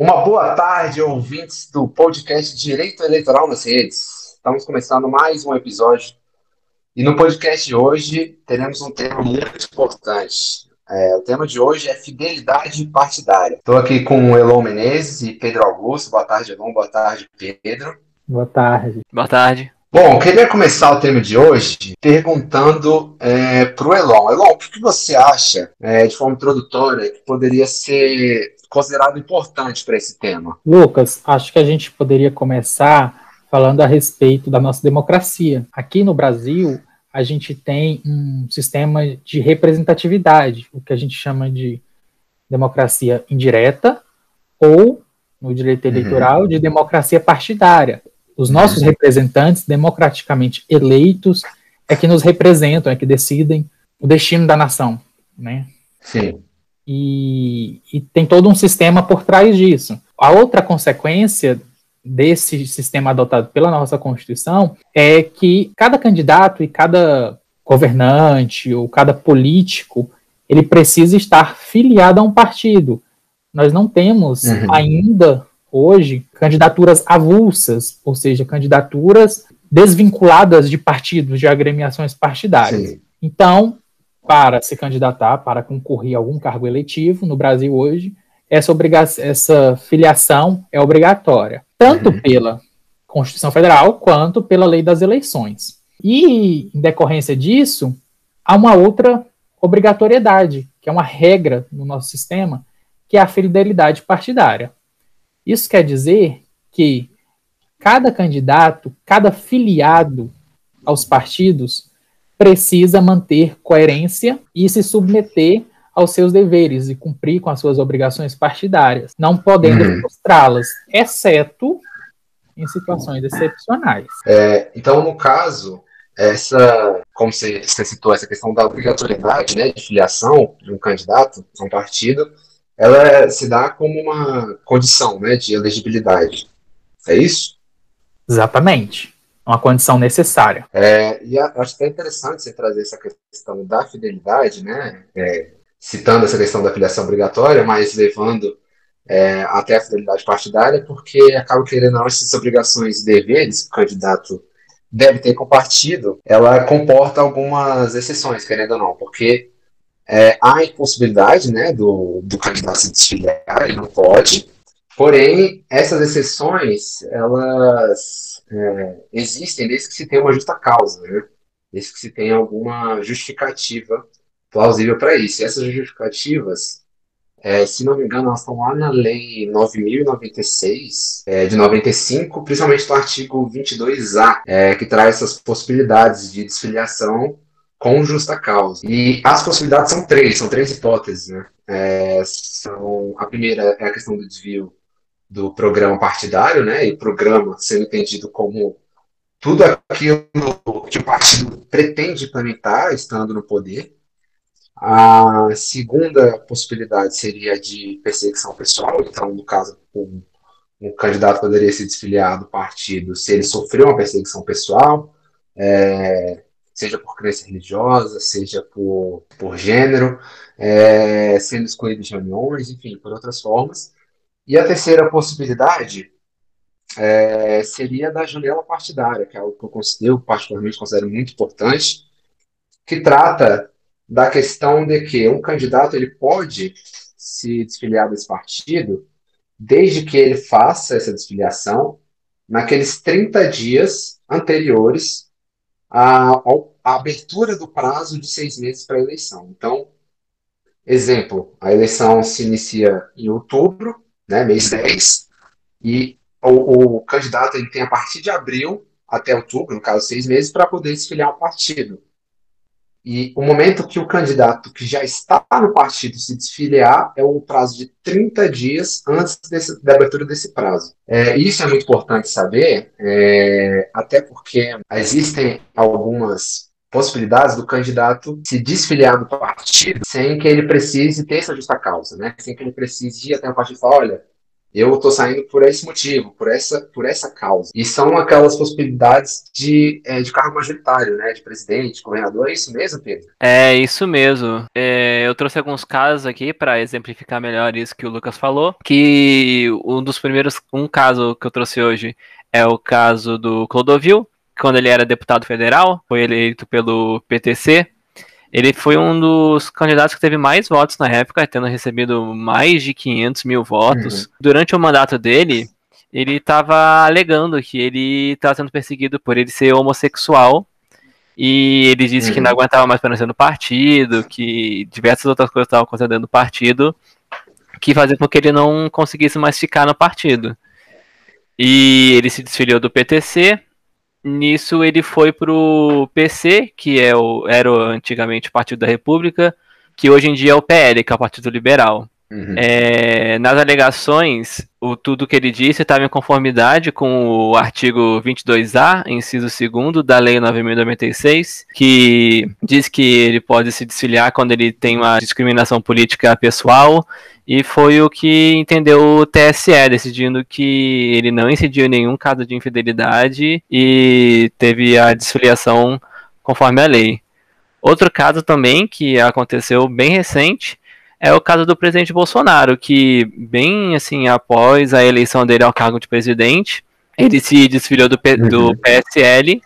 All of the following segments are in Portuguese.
Uma boa tarde, ouvintes do podcast Direito Eleitoral nas Redes. Estamos começando mais um episódio e no podcast de hoje teremos um tema muito importante. É, o tema de hoje é fidelidade partidária. Estou aqui com o Elon Menezes e Pedro Augusto. Boa tarde, Elon. Boa tarde, Pedro. Boa tarde. Boa tarde. Bom, queria começar o tema de hoje perguntando é, para o Elon. Elon, o que, que você acha, é, de forma introdutória, que poderia ser considerado importante para esse tema? Lucas, acho que a gente poderia começar falando a respeito da nossa democracia. Aqui no Brasil, a gente tem um sistema de representatividade, o que a gente chama de democracia indireta ou, no direito uhum. eleitoral, uhum. de democracia partidária. Os nossos uhum. representantes democraticamente eleitos é que nos representam, é que decidem o destino da nação, né? Sim. E, e tem todo um sistema por trás disso. A outra consequência desse sistema adotado pela nossa Constituição é que cada candidato e cada governante ou cada político ele precisa estar filiado a um partido. Nós não temos uhum. ainda hoje candidaturas avulsas, ou seja, candidaturas desvinculadas de partidos, de agremiações partidárias. Sim. Então, para se candidatar, para concorrer a algum cargo eletivo no Brasil hoje, essa, essa filiação é obrigatória, tanto uhum. pela Constituição Federal quanto pela lei das eleições. E, em decorrência disso, há uma outra obrigatoriedade, que é uma regra no nosso sistema, que é a fidelidade partidária. Isso quer dizer que cada candidato, cada filiado aos partidos, precisa manter coerência e se submeter aos seus deveres e cumprir com as suas obrigações partidárias, não podendo uhum. frustrá-las, exceto em situações excepcionais. É, então, no caso, essa, como você, você, citou, essa questão da obrigatoriedade né, de filiação de um candidato a um partido, ela se dá como uma condição né, de elegibilidade. É isso? Exatamente. Uma condição necessária. É, e acho que é interessante você trazer essa questão da fidelidade, né? É, citando essa questão da filiação obrigatória, mas levando é, até a fidelidade partidária, porque acaba querendo não essas obrigações e deveres que o candidato deve ter com o partido, ela comporta algumas exceções, querendo ou não, porque é, há a impossibilidade né, do, do candidato se desfiliar, ele não pode, porém, essas exceções, elas é, existem desde que se tenha uma justa causa, né? desde que se tenha alguma justificativa plausível para isso. E essas justificativas, é, se não me engano, elas estão lá na Lei 9.096, é, de 95, principalmente no artigo 22A, é, que traz essas possibilidades de desfiliação com justa causa. E as possibilidades são três, são três hipóteses. Né? É, são, a primeira é a questão do desvio do programa partidário, né? e programa sendo entendido como tudo aquilo que o partido pretende implementar estando no poder. A segunda possibilidade seria de perseguição pessoal, então, no caso, um, um candidato poderia se desfiliar do partido se ele sofreu uma perseguição pessoal, é, seja por crença religiosa, seja por, por gênero, é, sendo escolhido de reuniões, enfim, por outras formas. E a terceira possibilidade é, seria da janela partidária, que é algo que eu considero, particularmente considero muito importante, que trata da questão de que um candidato ele pode se desfiliar desse partido desde que ele faça essa desfiliação naqueles 30 dias anteriores à, à abertura do prazo de seis meses para a eleição. Então, exemplo, a eleição se inicia em outubro, né, mês 10, e o, o candidato ele tem a partir de abril até outubro, no caso seis meses, para poder desfiliar o partido. E o momento que o candidato que já está no partido se desfiliar é o prazo de 30 dias antes desse, da abertura desse prazo. É, isso é muito importante saber, é, até porque existem algumas possibilidades do candidato se desfiliar do partido sem que ele precise ter essa justa causa, né? sem que ele precise ir até o partido e falar, olha, eu estou saindo por esse motivo, por essa, por essa causa. E são aquelas possibilidades de, é, de cargo majoritário, né? De presidente, governador. É isso mesmo, Pedro? É isso mesmo. É, eu trouxe alguns casos aqui para exemplificar melhor isso que o Lucas falou. Que um dos primeiros, um caso que eu trouxe hoje é o caso do Clodovil, quando ele era deputado federal, foi eleito pelo PTC. Ele foi um dos candidatos que teve mais votos na época, tendo recebido mais de 500 mil votos. Uhum. Durante o mandato dele, ele estava alegando que ele estava sendo perseguido por ele ser homossexual. E ele disse uhum. que não aguentava mais permanecer no partido, que diversas outras coisas estavam acontecendo no partido, que fazia com que ele não conseguisse mais ficar no partido. E ele se desfiliou do PTC, Nisso ele foi pro PC, que é o, era antigamente o Partido da República, que hoje em dia é o PL, que é o Partido Liberal. Uhum. É, nas alegações, o tudo que ele disse estava em conformidade com o artigo 22A, inciso 2 da Lei 9.096, que diz que ele pode se desfiliar quando ele tem uma discriminação política pessoal, e foi o que entendeu o TSE, decidindo que ele não incidiu em nenhum caso de infidelidade e teve a desfiliação conforme a lei. Outro caso também que aconteceu bem recente é o caso do presidente Bolsonaro, que bem assim após a eleição dele ao cargo de presidente, ele se desfiliou do, P do uhum. PSL,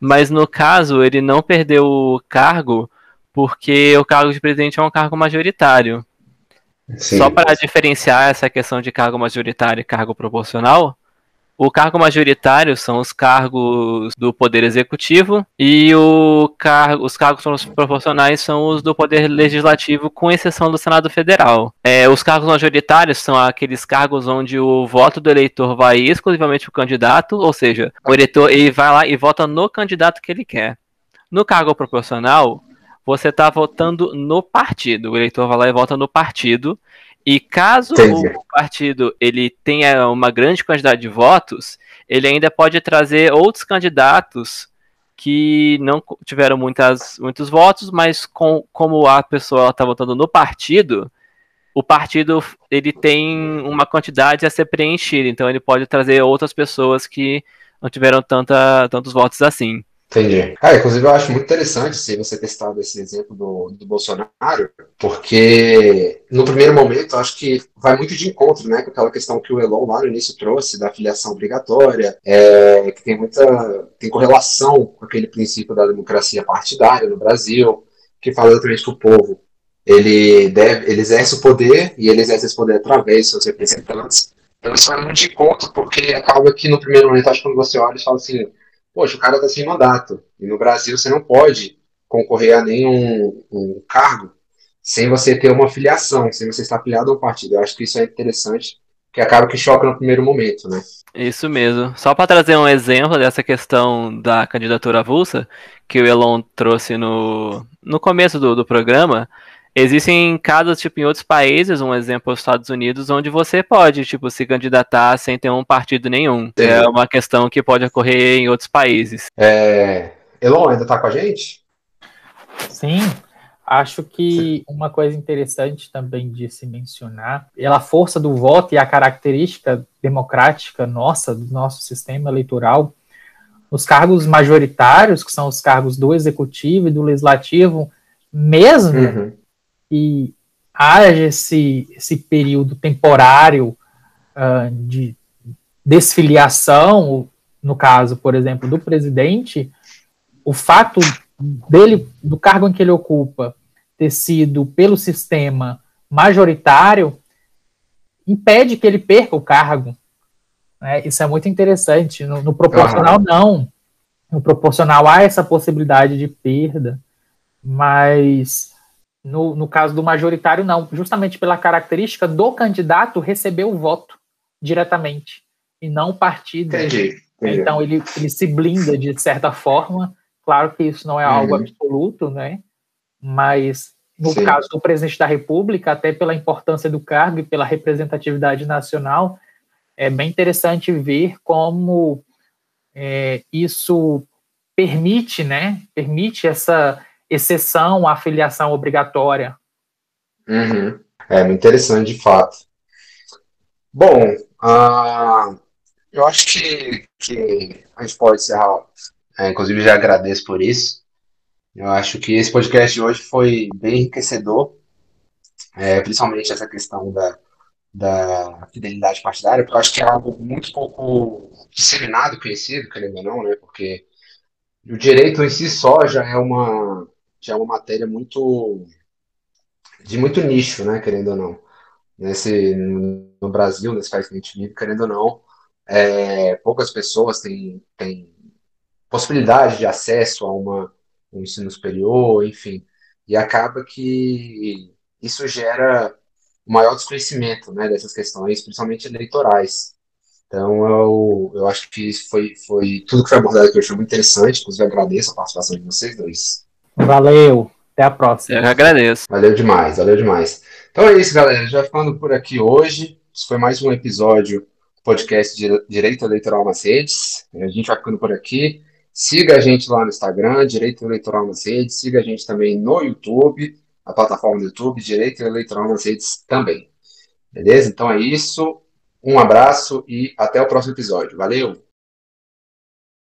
mas no caso ele não perdeu o cargo porque o cargo de presidente é um cargo majoritário. Sim. Só para diferenciar essa questão de cargo majoritário e cargo proporcional, o cargo majoritário são os cargos do Poder Executivo e car os cargos proporcionais são os do Poder Legislativo, com exceção do Senado Federal. É, os cargos majoritários são aqueles cargos onde o voto do eleitor vai exclusivamente para o candidato, ou seja, o eleitor ele vai lá e vota no candidato que ele quer. No cargo proporcional, você está votando no partido. O eleitor vai lá e vota no partido e caso Entendi. o partido ele tenha uma grande quantidade de votos, ele ainda pode trazer outros candidatos que não tiveram muitas, muitos votos, mas com, como a pessoa está votando no partido, o partido ele tem uma quantidade a ser preenchida, então ele pode trazer outras pessoas que não tiveram tanta, tantos votos assim. Entendi. Ah, inclusive eu acho muito interessante se você testado esse exemplo do, do Bolsonaro, porque no primeiro momento eu acho que vai muito de encontro, né, com aquela questão que o Elon lá no início trouxe da filiação obrigatória, é, que tem muita tem correlação com aquele princípio da democracia partidária no Brasil, que fala exatamente que o povo ele deve, ele exerce o poder e ele exerce esse poder através dos seus representantes. Então isso vai muito de encontro, porque acaba que no primeiro momento, acho que quando você olha e fala assim, poxa, o cara está sem mandato. E no Brasil você não pode concorrer a nenhum um cargo sem você ter uma filiação, sem você estar afiliado a um partido. Eu acho que isso é interessante, que acaba que choca no primeiro momento, né? Isso mesmo. Só para trazer um exemplo dessa questão da candidatura avulsa, que o Elon trouxe no, no começo do, do programa, Existem casos, tipo, em outros países, um exemplo, os Estados Unidos, onde você pode, tipo, se candidatar sem ter um partido nenhum. Sim. É uma questão que pode ocorrer em outros países. É... Elon, ainda tá com a gente? Sim. Acho que uma coisa interessante também de se mencionar é a força do voto e a característica democrática nossa, do nosso sistema eleitoral. Os cargos majoritários, que são os cargos do executivo e do legislativo, mesmo uhum que haja esse, esse período temporário uh, de desfiliação, no caso, por exemplo, do presidente, o fato dele, do cargo em que ele ocupa, ter sido pelo sistema majoritário, impede que ele perca o cargo. Né? Isso é muito interessante. No, no proporcional, uhum. não. No proporcional há essa possibilidade de perda, mas no, no caso do majoritário, não, justamente pela característica do candidato receber o voto diretamente e não o partido. Entendi, entendi. Então ele, ele se blinda de certa forma. Claro que isso não é algo uhum. absoluto, né? Mas no Sim. caso do presidente da República, até pela importância do cargo e pela representatividade nacional, é bem interessante ver como é, isso permite, né? Permite essa exceção à filiação obrigatória. Uhum. É interessante, de fato. Bom, uh, eu acho que, que a gente pode encerrar. É, inclusive, já agradeço por isso. Eu acho que esse podcast de hoje foi bem enriquecedor, é, principalmente essa questão da, da fidelidade partidária, porque eu acho que é algo muito pouco disseminado, conhecido, querendo ou não, né? Porque o direito em si só já é uma, já é uma matéria muito de muito nicho, né? Querendo ou não. Nesse, no Brasil, nesse país que a gente vive, querendo ou não, é, poucas pessoas têm, têm possibilidade de acesso a uma, um ensino superior, enfim. E acaba que isso gera um maior desconhecimento né, dessas questões, principalmente eleitorais. Então, eu, eu acho que foi, foi tudo que foi abordado aqui, eu achei muito interessante. Inclusive, agradeço a participação de vocês dois. Valeu, até a próxima. Eu agradeço. Valeu demais, valeu demais. Então é isso, galera. Já ficando por aqui hoje. Isso foi mais um episódio do podcast Direito Eleitoral nas Redes. A gente vai ficando por aqui. Siga a gente lá no Instagram, Direito Eleitoral nas Redes. Siga a gente também no YouTube, a plataforma do YouTube, Direito Eleitoral nas Redes também. Beleza? Então é isso. Um abraço e até o próximo episódio. Valeu!